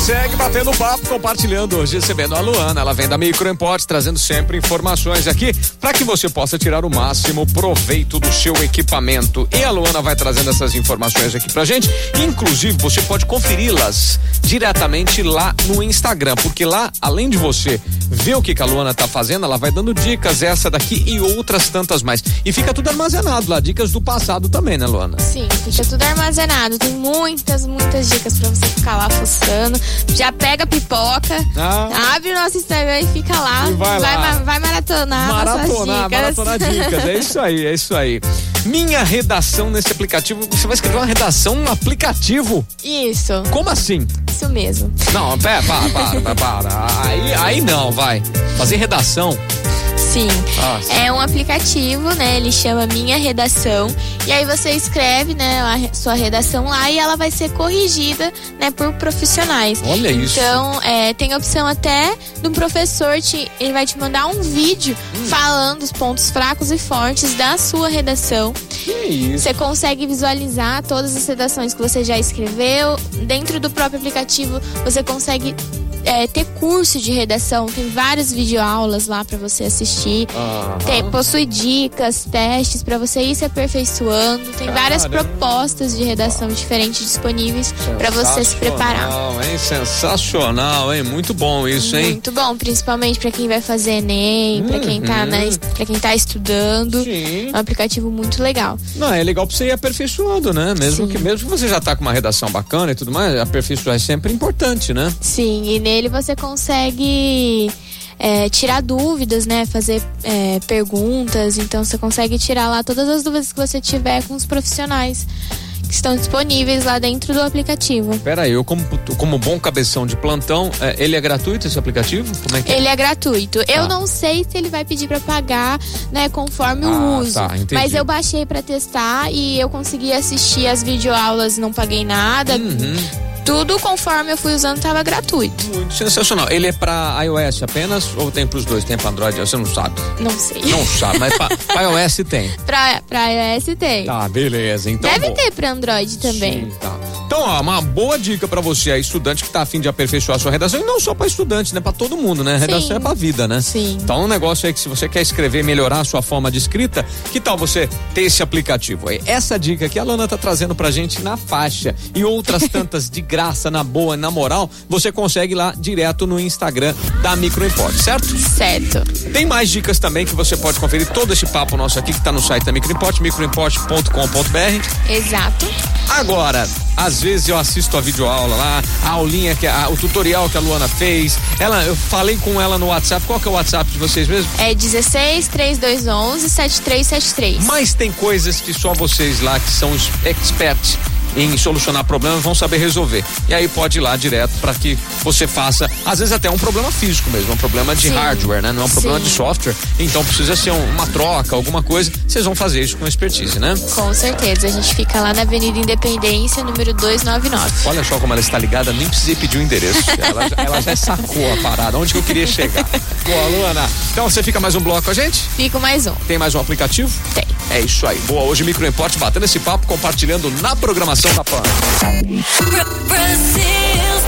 Sunset. Batendo papo, compartilhando hoje, recebendo a Luana. Ela vem da Micro Import, trazendo sempre informações aqui para que você possa tirar o máximo proveito do seu equipamento. E a Luana vai trazendo essas informações aqui pra gente. Inclusive, você pode conferi-las diretamente lá no Instagram, porque lá, além de você ver o que, que a Luana tá fazendo, ela vai dando dicas, essa daqui e outras tantas mais. E fica tudo armazenado lá, dicas do passado também, né, Luana? Sim, fica tudo armazenado. Tem muitas, muitas dicas para você ficar lá fuçando. Já pega a pipoca, ah. abre o nosso Instagram e fica lá. E vai, vai, lá. vai maratonar, maratonar, dicas. maratonar dicas. É isso aí, é isso aí. Minha redação nesse aplicativo, você vai escrever uma redação no aplicativo? Isso. Como assim? Isso mesmo. Não, pera, para, para, para, para. Aí, aí não, vai. Fazer redação. Sim. Nossa. É um aplicativo, né? Ele chama Minha Redação. E aí você escreve, né, a sua redação lá e ela vai ser corrigida, né, por profissionais. Olha isso. Então, é, tem a opção até do professor, te, ele vai te mandar um vídeo Hum. falando os pontos fracos e fortes da sua redação. Que isso? Você consegue visualizar todas as redações que você já escreveu. Dentro do próprio aplicativo, você consegue é, ter curso de redação. Tem várias videoaulas lá para você assistir. Tem, possui dicas, testes para você ir se aperfeiçoando. Tem várias Caramba. propostas de redação diferentes disponíveis para você se preparar. Sensacional, hein? Sensacional, hein? Muito bom isso, hein? Muito bom, principalmente para quem vai fazer ENEM, para quem tá na, para quem tá estudando. Sim. É um aplicativo muito legal. Não, é legal pra você ir aperfeiçoando, né? Mesmo Sim. que, mesmo que você já tá com uma redação bacana e tudo mais, aperfeiçoar é sempre importante, né? Sim, e nele você consegue é, tirar dúvidas, né? Fazer é, perguntas. Então você consegue tirar lá todas as dúvidas que você tiver com os profissionais que estão disponíveis lá dentro do aplicativo. Pera aí, eu como, como bom cabeção de plantão, é, ele é gratuito esse aplicativo? Como é que é? Ele é gratuito. Eu Tá. não sei se ele vai pedir pra pagar, né, conforme Ah, o uso. tá, entendi. mas eu baixei pra testar e eu consegui assistir as videoaulas, não paguei nada. Uhum. Tudo conforme eu fui usando tava gratuito. Muito sensacional. Ele é pra iOS apenas ou tem pros dois? Tem pra Android? Você não sabe. Não sei. Não sabe, mas pra iOS tem. pra iOS tem. Tá, beleza. Então, Deve bom. ter pra Android também. Sim, tá. Então, ó, uma boa dica pra você aí, estudante que tá afim de aperfeiçoar a sua redação, e não só pra estudante, né? Pra todo mundo, né? Redação Sim. é pra vida, né? Sim. Então, um negócio aí que se você quer escrever, melhorar a sua forma de escrita, que tal você ter esse aplicativo aí? Essa dica que a Lana tá trazendo pra gente na faixa e outras tantas de graça, na boa, na moral, você consegue lá direto no Instagram da Microimport, certo? Certo. Tem mais dicas também que você pode conferir todo esse papo nosso aqui que tá no site da Microimport, microimport.com.br. Exato. Agora, às vezes eu assisto a videoaula lá, a aulinha que a, o tutorial que a Luana fez. Ela, eu falei com ela no WhatsApp. Qual que é o WhatsApp de vocês mesmo? É 16 3211 7373. Mas tem coisas que só vocês lá que são os experts em solucionar problemas vão saber resolver. E aí pode ir lá direto para que você faça, às vezes até um problema físico mesmo, um problema de Sim. hardware, né? Não é um problema Sim. de software. Então precisa ser um- uma troca, alguma coisa. Vocês vão fazer isso com expertise, né? Com certeza. A gente fica lá na Avenida Independência, número 299. Olha só como ela está ligada, nem precisei pedir o endereço. Ela, já- ela já sacou a parada, onde que eu queria chegar. Boa, Luana. Então você fica mais um bloco com a gente? Fico mais um. Tem mais um aplicativo? Tem. É isso aí. Boa, hoje Micro Import batendo esse papo, compartilhando na programação da PAN. Brazil's